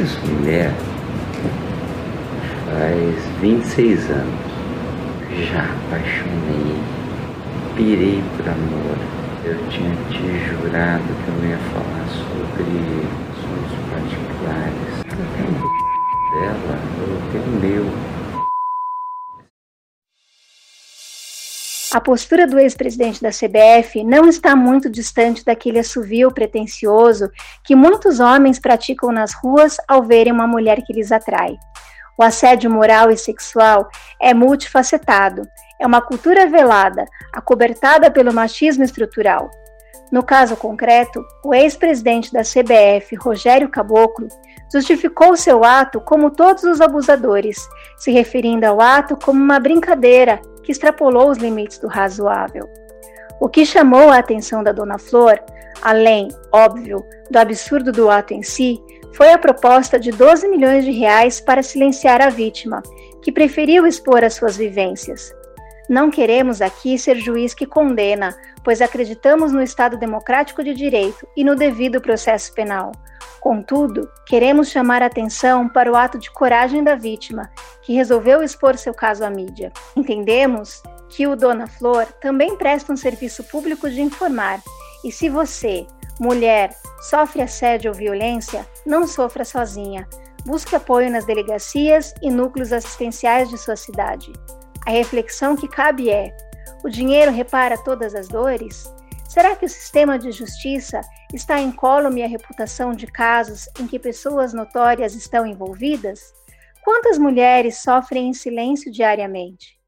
conheço mulher faz 26 anos. Já apaixonei, pirei por amor. Eu tinha te jurado que eu não ia falar sobre assuntos particulares. Eu tenho dela, eu tenho meu. A postura do ex-presidente da CBF não está muito distante daquele assovio pretensioso que muitos homens praticam nas ruas ao verem uma mulher que lhes atrai. O assédio moral e sexual é multifacetado, é uma cultura velada, acobertada pelo machismo estrutural. No caso concreto, o ex-presidente da CBF, Rogério Caboclo, justificou seu ato como todos os abusadores, se referindo ao ato como uma brincadeira que extrapolou os limites do razoável. O que chamou a atenção da Dona Flor, além, óbvio, do absurdo do ato em si, foi a proposta de 12 milhões de reais para silenciar a vítima, que preferiu expor as suas vivências. Não queremos aqui ser juiz que condena, pois acreditamos no Estado democrático de direito e no devido processo penal. Contudo, queremos chamar a atenção para o ato de coragem da vítima, que resolveu expor seu caso à mídia. Entendemos que o Dona Flor também presta um serviço público de informar, e se você, mulher, sofre assédio ou violência, não sofra sozinha. Busque apoio nas delegacias e núcleos assistenciais de sua cidade. A reflexão que cabe é: o dinheiro repara todas as dores? Será que o sistema de justiça está incólume a reputação de casos em que pessoas notórias estão envolvidas? Quantas mulheres sofrem em silêncio diariamente?